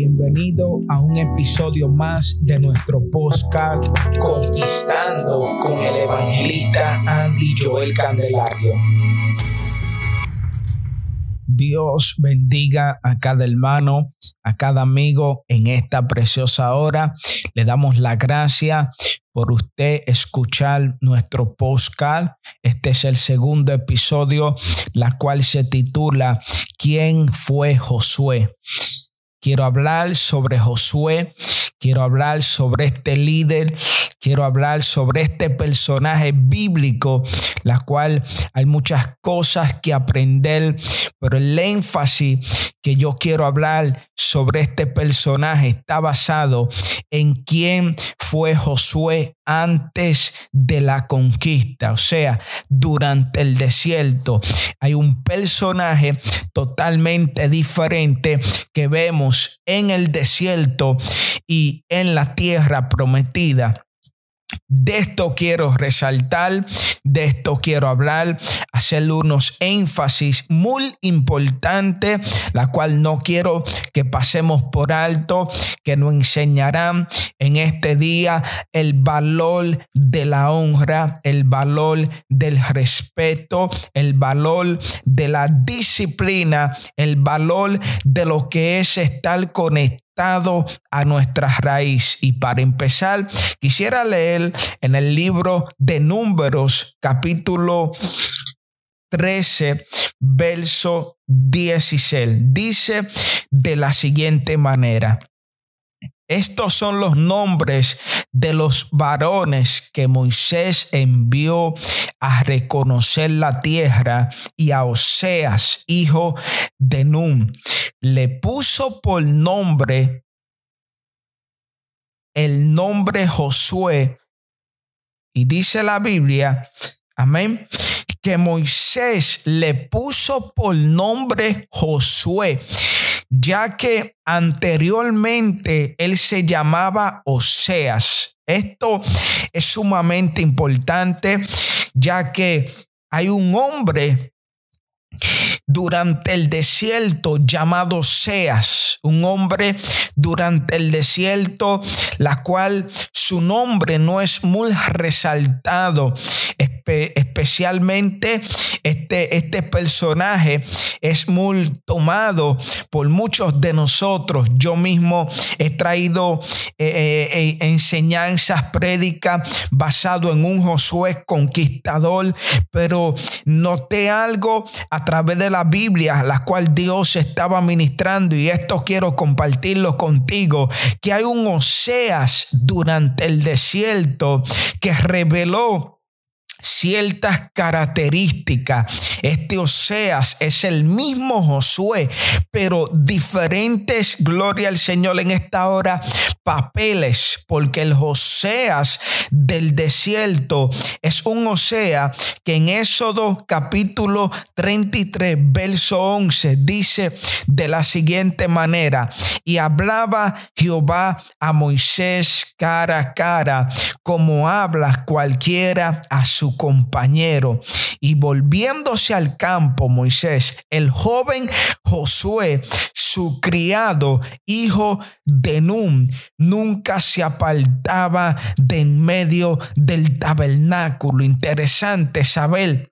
Bienvenido a un episodio más de nuestro podcast Conquistando con el evangelista Andy Joel Candelario. Dios bendiga a cada hermano, a cada amigo en esta preciosa hora. Le damos la gracia por usted escuchar nuestro podcast. Este es el segundo episodio, la cual se titula ¿Quién fue Josué? Quiero hablar sobre Josué, quiero hablar sobre este líder, quiero hablar sobre este personaje bíblico, la cual hay muchas cosas que aprender, pero el énfasis que yo quiero hablar sobre este personaje está basado en quién fue Josué antes de la conquista, o sea, durante el desierto. Hay un personaje totalmente diferente que vemos en el desierto y en la tierra prometida. De esto quiero resaltar, de esto quiero hablar, hacer unos énfasis muy importantes, la cual no quiero que pasemos por alto, que nos enseñarán en este día el valor de la honra, el valor del respeto, el valor de la disciplina, el valor de lo que es estar conectado a nuestra raíz. Y para empezar, quisiera leer en el libro de Números, capítulo 13, verso 16. Dice de la siguiente manera. Estos son los nombres de los varones que Moisés envió a reconocer la tierra y a Oseas, hijo de Nun, le puso por nombre el nombre Josué. Y dice la Biblia, amén, que Moisés le puso por nombre Josué ya que anteriormente él se llamaba Oseas. Esto es sumamente importante, ya que hay un hombre durante el desierto llamado Seas, un hombre durante el desierto, la cual su nombre no es muy resaltado, especialmente este, este personaje es muy tomado por muchos de nosotros. Yo mismo he traído eh, eh, enseñanzas prédicas basado en un Josué conquistador, pero noté algo a través de la Biblia, la cual Dios estaba ministrando y esto quiero compartirlo contigo, que hay un Oseas durante el desierto que reveló ciertas características. Este Oseas es el mismo Josué, pero diferentes, gloria al Señor en esta hora, papeles, porque el Joseas del desierto es un Osea que en Éxodo capítulo 33, verso 11 dice de la siguiente manera, y hablaba Jehová a Moisés cara a cara, como habla cualquiera a su compañero. Y volviéndose al campo, Moisés, el joven Josué, su criado, hijo de Nun, nunca se apartaba de en medio del tabernáculo. Interesante saber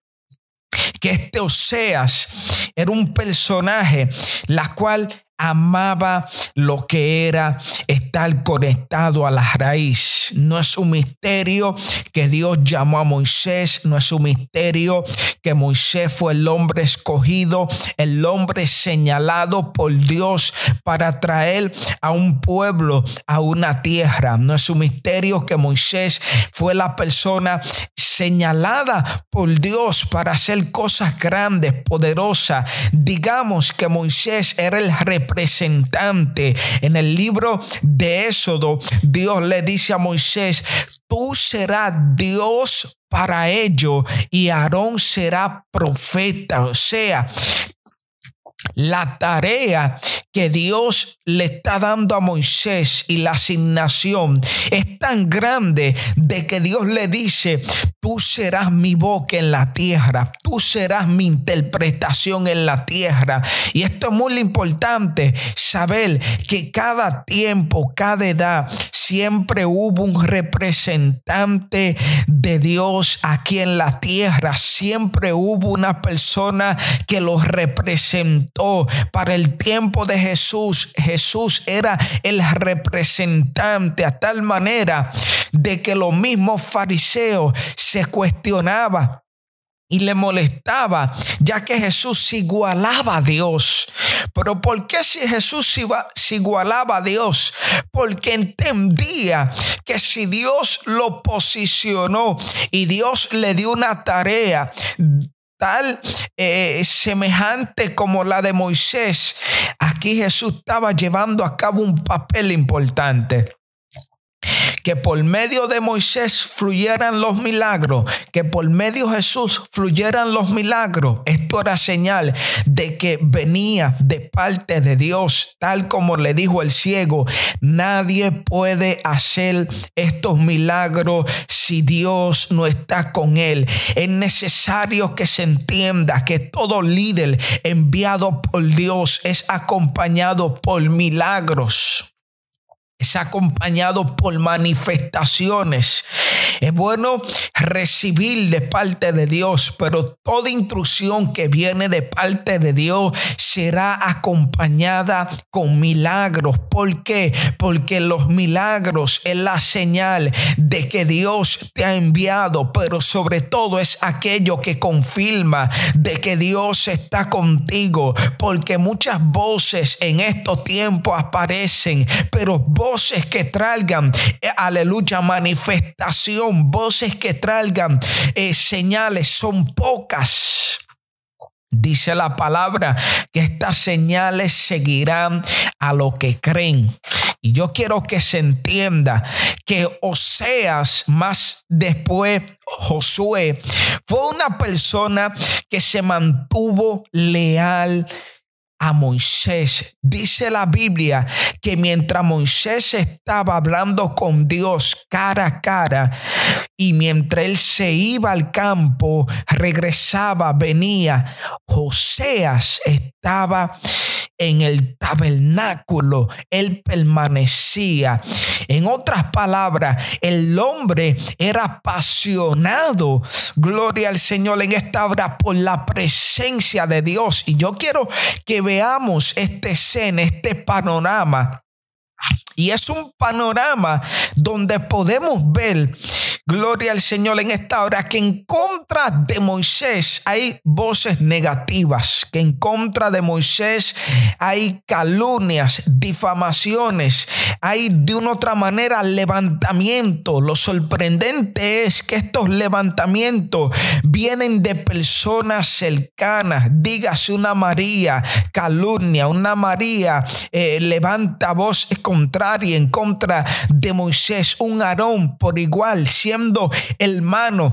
que este Oseas era un personaje la cual amaba lo que era estar conectado a la raíz. No es un misterio que Dios llamó a Moisés, no es un misterio que Moisés fue el hombre escogido, el hombre señalado por Dios para traer a un pueblo a una tierra. No es un misterio que Moisés fue la persona señalada por Dios para hacer cosas grandes, poderosas. Digamos que Moisés era el representante. En el libro de Éxodo, Dios le dice a Moisés, tú serás Dios para ello y Aarón será profeta. O sea, la tarea que Dios le está dando a Moisés y la asignación es tan grande de que Dios le dice, tú serás mi boca en la tierra, tú serás mi interpretación en la tierra. Y esto es muy importante, saber que cada tiempo, cada edad, siempre hubo un representante de Dios aquí en la tierra, siempre hubo una persona que los representó para el tiempo de Jesús. Jesús era el representante a tal manera de que los mismos fariseos se cuestionaban y le molestaba, ya que Jesús se igualaba a Dios. Pero ¿por qué si Jesús se igualaba a Dios? Porque entendía que si Dios lo posicionó y Dios le dio una tarea tal eh, semejante como la de Moisés, aquí Jesús estaba llevando a cabo un papel importante que por medio de Moisés fluyeran los milagros, que por medio de Jesús fluyeran los milagros. Esto era señal de que venía de parte de Dios, tal como le dijo el ciego. Nadie puede hacer estos milagros si Dios no está con él. Es necesario que se entienda que todo líder enviado por Dios es acompañado por milagros es acompañado por manifestaciones. Es bueno recibir de parte de Dios, pero toda instrucción que viene de parte de Dios será acompañada con milagros. ¿Por qué? Porque los milagros es la señal de que Dios te ha enviado, pero sobre todo es aquello que confirma de que Dios está contigo, porque muchas voces en estos tiempos aparecen, pero que traigan, eh, aleluya, manifestación, voces que traigan eh, señales, son pocas. Dice la palabra que estas señales seguirán a lo que creen. Y yo quiero que se entienda que Oseas, más después Josué, fue una persona que se mantuvo leal a Moisés. Dice la Biblia que mientras Moisés estaba hablando con Dios cara a cara y mientras él se iba al campo, regresaba, venía, Joseas estaba en el tabernáculo, él permanecía. En otras palabras, el hombre era apasionado, gloria al Señor en esta hora, por la presencia de Dios. Y yo quiero que veamos este escena, este panorama. Y es un panorama donde podemos ver Gloria al Señor en esta hora que en contra de Moisés hay voces negativas, que en contra de Moisés hay calumnias, difamaciones, hay de una otra manera levantamiento. Lo sorprendente es que estos levantamientos vienen de personas cercanas. Dígase una María, calumnia, una María eh, levanta voz contraria en contra de Moisés, un Aarón por igual, hermano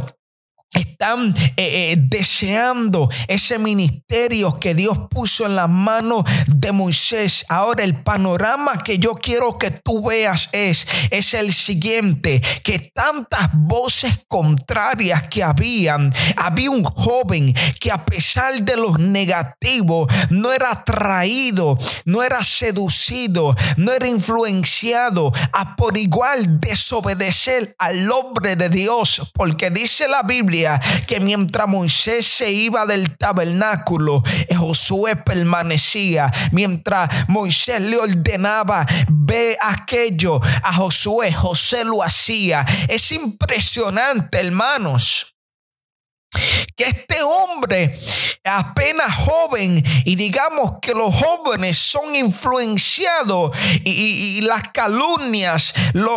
están eh, eh, deseando ese ministerio que Dios puso en las manos de Moisés. Ahora el panorama que yo quiero que tú veas es, es el siguiente, que tantas voces contrarias que habían, había un joven que a pesar de los negativos no era atraído, no era seducido, no era influenciado a por igual desobedecer al hombre de Dios, porque dice la Biblia, que mientras Moisés se iba del tabernáculo, Josué permanecía. Mientras Moisés le ordenaba, ve aquello a Josué, José lo hacía. Es impresionante, hermanos que este hombre apenas joven y digamos que los jóvenes son influenciados y, las calumnias,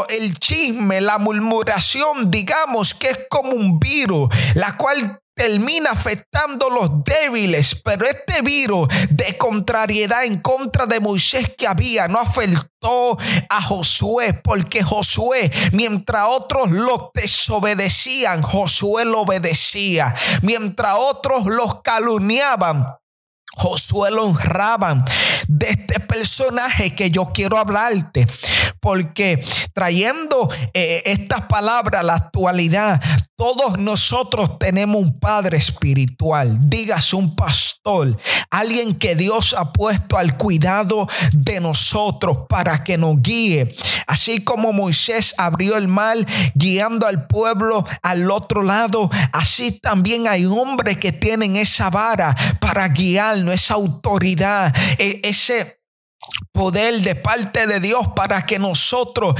el chisme, la murmuración, digamos que es como un virus, la cual termina afectando los débiles, pero este virus de contrariedad en contra de Moisés que había no afectó a Josué, porque Josué, mientras otros lo desobedecían, Josué lo obedecía, mientras otros los calumniaban. Josué lo honraban de este personaje que yo quiero hablarte. Porque trayendo eh, estas palabras a la actualidad, todos nosotros tenemos un padre espiritual. Dígase un pastor, alguien que Dios ha puesto al cuidado de nosotros para que nos guíe. Así como Moisés abrió el mar guiando al pueblo al otro lado, así también hay hombres que tienen esa vara para guiarnos, esa autoridad, e, ese poder de parte de Dios para que nosotros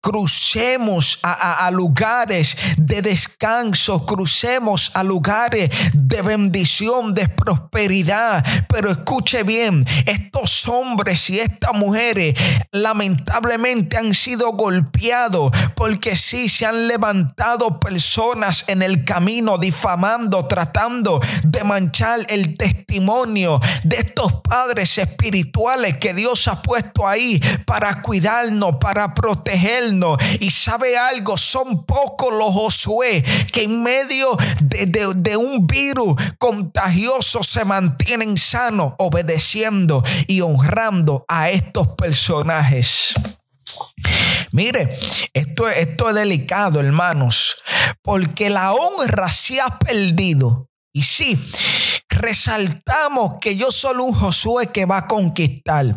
crucemos a, lugares de descanso, crucemos a lugares de bendición, de prosperidad. Pero escuche bien, estos hombres y estas mujeres lamentablemente han sido golpeados porque sí se han levantado personas en el camino difamando, tratando de manchar el testimonio de estos padres espirituales que Dios ha puesto ahí para cuidarnos, para protegernos. Y sabe algo, son pocos los Josué que en medio de, un virus contagioso se mantienen sanos, obedeciendo y honrando a estos personajes. Mire, esto, esto es delicado, hermanos, porque la honra se ha perdido. Y sí, resaltamos que yo soy un Josué que va a conquistar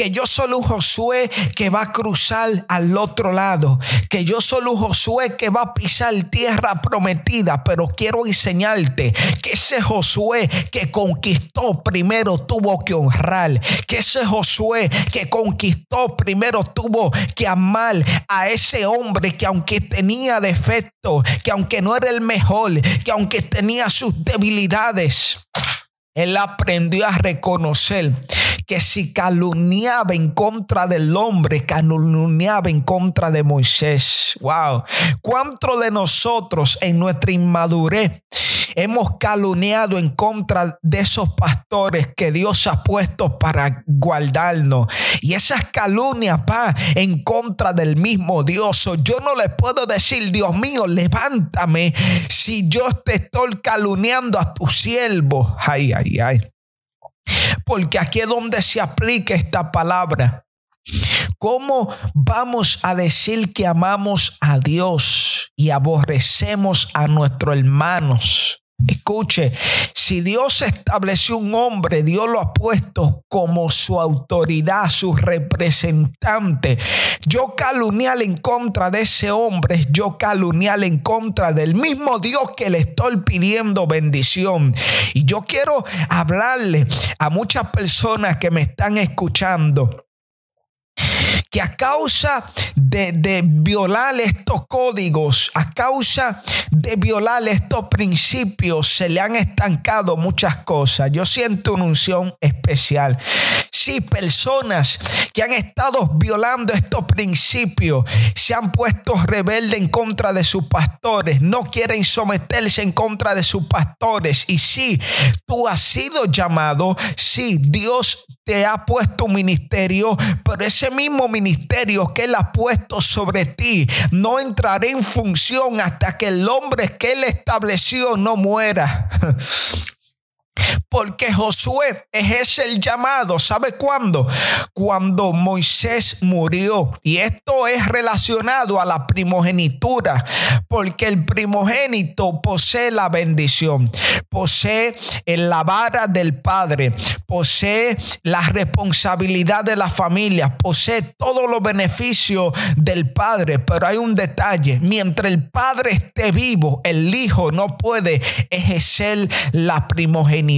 que yo soy un Josué que va a cruzar al otro lado, que yo soy un Josué que va a pisar tierra prometida, pero quiero enseñarte que ese Josué que conquistó primero tuvo que honrar, que ese Josué que conquistó primero tuvo que amar a ese hombre que aunque tenía defectos, que aunque no era el mejor, que aunque tenía sus debilidades, él aprendió a reconocer que si calumniaba en contra del hombre, calumniaba en contra de Moisés. Wow. ¿Cuántos de nosotros en nuestra inmadurez hemos calumniado en contra de esos pastores que Dios ha puesto para guardarnos? Y esas calumnias va en contra del mismo Dios. Yo no le puedo decir, Dios mío, levántame si yo te estoy calumniando a tu siervo. Ay, ay, ay. Porque aquí es donde se aplica esta palabra. ¿Cómo vamos a decir que amamos a Dios y aborrecemos a nuestros hermanos? Escuche, si Dios estableció un hombre, Dios lo ha puesto como su autoridad, su representante. Yo calunial en contra de ese hombre, yo calunial en contra del mismo Dios que le estoy pidiendo bendición. Y yo quiero hablarle a muchas personas que me están escuchando que a causa de, violar estos códigos, a causa de violar estos principios, se le han estancado muchas cosas. Yo siento una unción especial. Sí, personas que han estado violando estos principios, se han puesto rebeldes en contra de sus pastores, no quieren someterse en contra de sus pastores. Y sí, tú has sido llamado, sí, Dios te ha puesto un ministerio, pero ese mismo ministerio que Él ha puesto sobre ti no entrará en función hasta que el hombre que Él estableció no muera. Porque Josué es el llamado. ¿Sabe cuándo? Cuando Moisés murió. Y esto es relacionado a la primogenitura. Porque el primogénito posee la bendición. Posee la vara del Padre. Posee la responsabilidad de la familia. Posee todos los beneficios del Padre. Pero hay un detalle. Mientras el Padre esté vivo, el Hijo no puede ejercer la primogenitura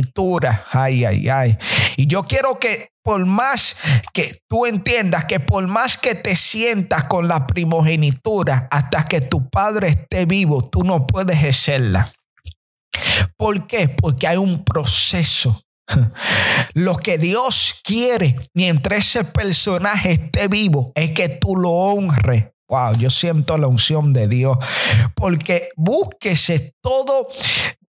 Ay, ay, ay. Y yo quiero que por más que tú entiendas que por más que te sientas con la primogenitura, hasta que tu padre esté vivo, tú no puedes ejercerla. ¿Por qué? Porque hay un proceso. Lo que Dios quiere mientras ese personaje esté vivo es que tú lo honres. Wow, yo siento la unción de Dios. Porque búsquese todo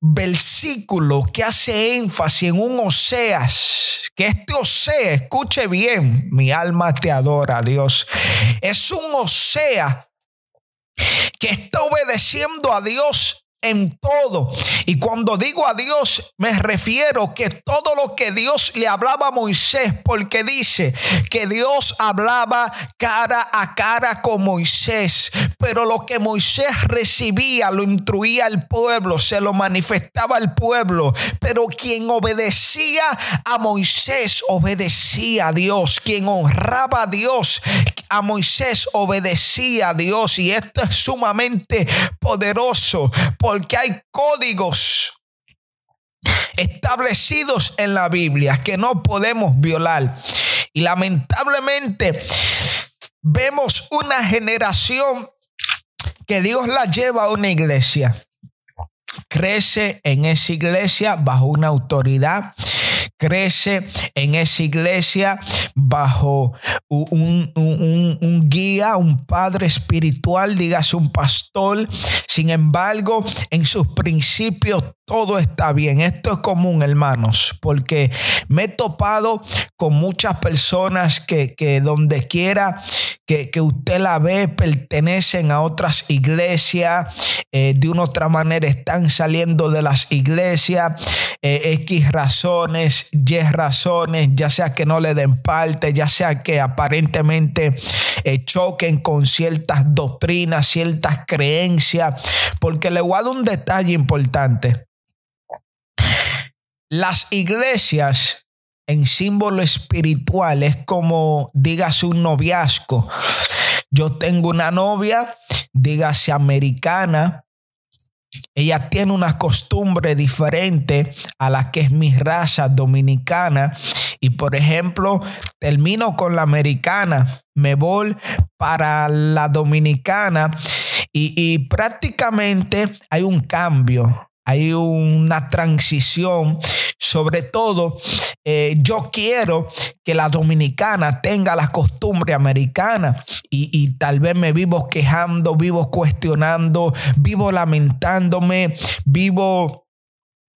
versículo que hace énfasis en un Oseas, que este Oseas, escuche bien, mi alma te adora, Dios. Es un Oseas que está obedeciendo a Dios en todo. Y cuando digo a Dios, me refiero que todo lo que Dios le hablaba a Moisés, porque dice que Dios hablaba cara a cara con Moisés, pero lo que Moisés recibía lo instruía al pueblo, se lo manifestaba al pueblo, pero quien obedecía a Moisés obedecía a Dios, quien honraba a Dios, a Moisés obedecía a Dios y esto es sumamente poderoso porque hay códigos establecidos en la Biblia que no podemos violar. Y lamentablemente vemos una generación que Dios la lleva a una iglesia. Crece en esa iglesia bajo una autoridad crece en esa iglesia bajo un, un, guía, un padre espiritual, dígase un pastor. Sin embargo, en sus principios todo está bien. Esto es común, hermanos, porque me he topado con muchas personas que, que donde quiera que, usted la ve, pertenecen a otras iglesias, eh, de una otra manera están saliendo de las iglesias, eh, X razones, Y razones, ya sea que no le den parte, ya sea que aparentemente eh, choquen con ciertas doctrinas, ciertas creencias, porque le voy a dar un detalle importante. Las iglesias en símbolo espiritual es como, dígase, un noviazgo. Yo tengo una novia, dígase americana, ella tiene una costumbre diferente a la que es mi raza dominicana. Y por ejemplo, termino con la americana, me voy para la dominicana y, y prácticamente hay un cambio, hay una transición sobre todo, eh, yo quiero que la dominicana tenga la costumbre americana y, tal vez me vivo quejando, vivo cuestionando, vivo lamentándome, vivo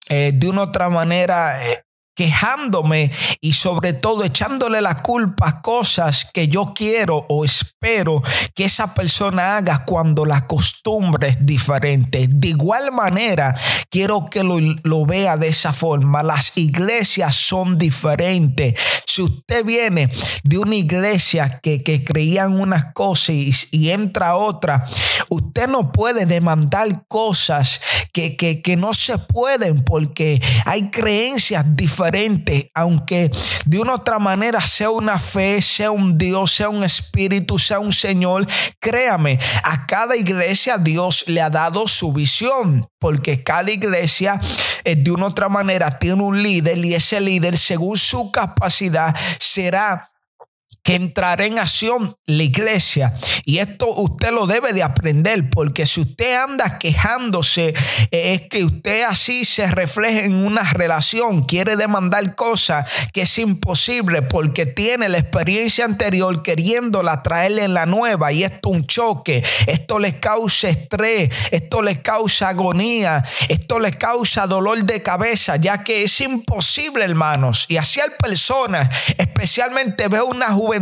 eh, de una otra manera eh, quejándome y sobre todo echándole la culpa a cosas que yo quiero o espero que esa persona haga cuando la costumbre es diferente. De igual manera, quiero que lo, vea de esa forma. Las iglesias son diferentes. Si usted viene de una iglesia que, que creían unas cosas y, entra a otra, usted no puede demandar cosas que, que, que no se pueden porque hay creencias diferentes. Aunque de una otra manera sea una fe, sea un Dios, sea un espíritu, sea un Señor, créame, a cada iglesia Dios le ha dado su visión, porque cada iglesia de una otra manera tiene un líder y ese líder según su capacidad será que entrará en acción la iglesia. Y esto usted lo debe de aprender, porque si usted anda quejándose, eh, es que usted así se refleja en una relación, quiere demandar cosas que es imposible porque tiene la experiencia anterior queriéndola traerle en la nueva y esto un choque, esto le causa estrés, esto le causa agonía, esto le causa dolor de cabeza, ya que es imposible, hermanos. Y así hay personas, especialmente veo una juventud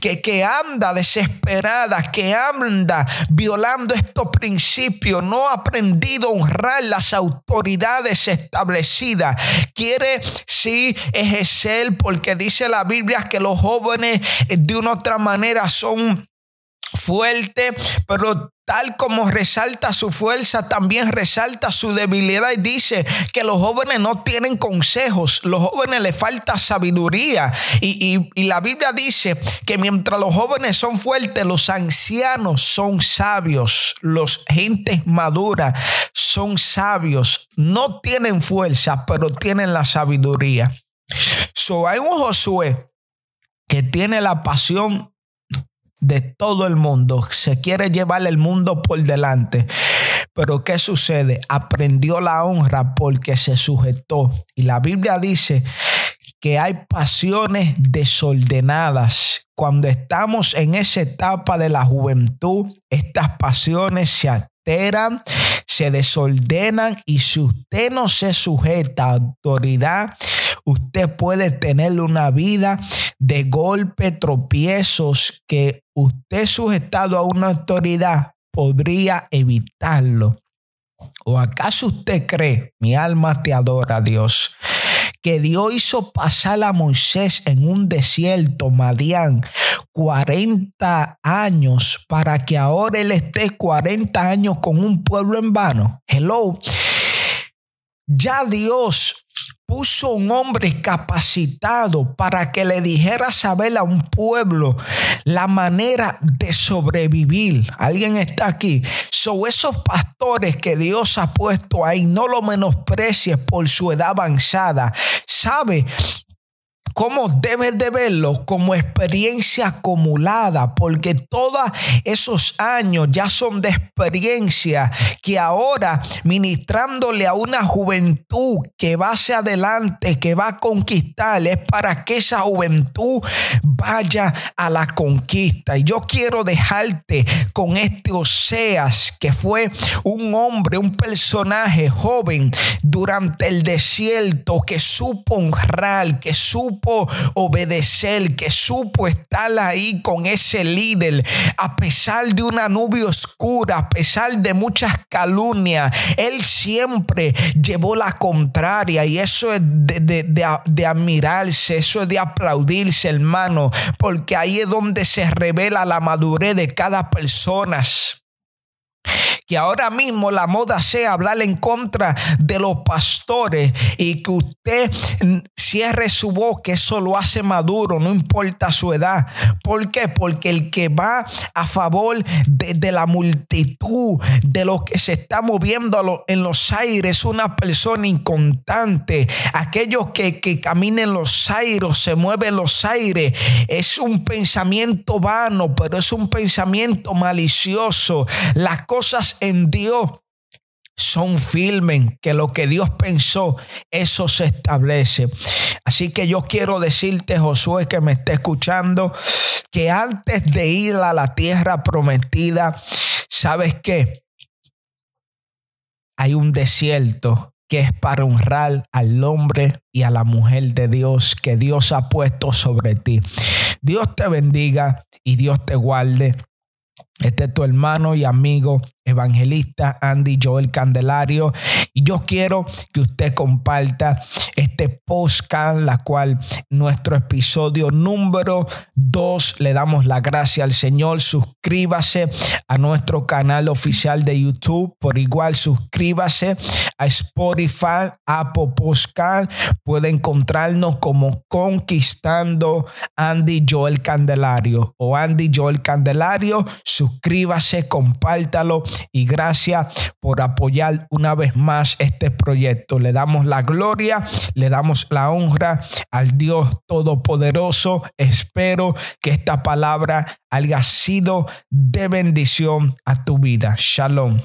que, que anda desesperada, que anda violando estos principios, no ha aprendido a honrar las autoridades establecidas. Quiere sí ejercer porque dice la Biblia que los jóvenes de una otra manera son fuerte, pero tal como resalta su fuerza, también resalta su debilidad y dice que los jóvenes no tienen consejos, los jóvenes les falta sabiduría. Y, y, la Biblia dice que mientras los jóvenes son fuertes, los ancianos son sabios, los gentes maduras son sabios, no tienen fuerza, pero tienen la sabiduría. So, hay un Josué que tiene la pasión de todo el mundo. Se quiere llevar el mundo por delante. Pero ¿qué sucede? Aprendió la honra porque se sujetó. Y la Biblia dice que hay pasiones desordenadas. Cuando estamos en esa etapa de la juventud, estas pasiones se alteran, se desordenan y si usted no se sujeta a autoridad, usted puede tener una vida de golpe, tropiezos que usted sujetado a una autoridad podría evitarlo. ¿O acaso usted cree, mi alma te adora, Dios, que Dios hizo pasar a Moisés en un desierto, Madián, 40 años para que ahora él esté 40 años con un pueblo en vano? Hello. Ya Dios puso un hombre capacitado para que le dijera saber a un pueblo la manera de sobrevivir. ¿Alguien está aquí? So, esos pastores que Dios ha puesto ahí, no lo menosprecies por su edad avanzada. Sabe ¿Cómo debes de verlo? Como experiencia acumulada, porque todos esos años ya son de experiencia que ahora ministrándole a una juventud que va hacia adelante, que va a conquistar, es para que esa juventud vaya a la conquista. Y yo quiero dejarte con este Oseas, que fue un hombre, un personaje joven durante el desierto, que supo honrar, que supo obedecer, que supo estar ahí con ese líder, a pesar de una nube oscura, a pesar de muchas calumnias, él siempre llevó la contraria. Y eso es de, de admirarse, eso es de aplaudirse, hermano, porque ahí es donde se revela la madurez de cada persona que ahora mismo la moda sea hablar en contra de los pastores y que usted cierre su boca, eso lo hace maduro, no importa su edad. ¿Por qué? Porque el que va a favor de, la multitud, de lo que se está moviendo en los aires, es una persona inconstante. Aquellos que, que caminan los aires, se mueven los aires, es un pensamiento vano, pero es un pensamiento malicioso. Las cosas en Dios son firmes, que lo que Dios pensó, eso se establece. Así que yo quiero decirte, Josué, que me esté escuchando, que antes de ir a la tierra prometida, ¿sabes qué? Hay un desierto que es para honrar al hombre y a la mujer de Dios que Dios ha puesto sobre ti. Dios te bendiga y Dios te guarde. Este es tu hermano y amigo evangelista Andy Joel Candelario. Y yo quiero que usted comparta este podcast la cual nuestro episodio número 2 le damos la gracia al Señor. Suscríbase a nuestro canal oficial de YouTube. Por igual suscríbase a Spotify Apple Podcast. Puede encontrarnos como Conquistando Andy Joel Candelario o Andy Joel Candelario suscríbase compártalo y gracias por apoyar una vez más este proyecto. Le damos la gloria, le damos la honra al Dios Todopoderoso. Espero que esta palabra haya sido de bendición a tu vida. Shalom.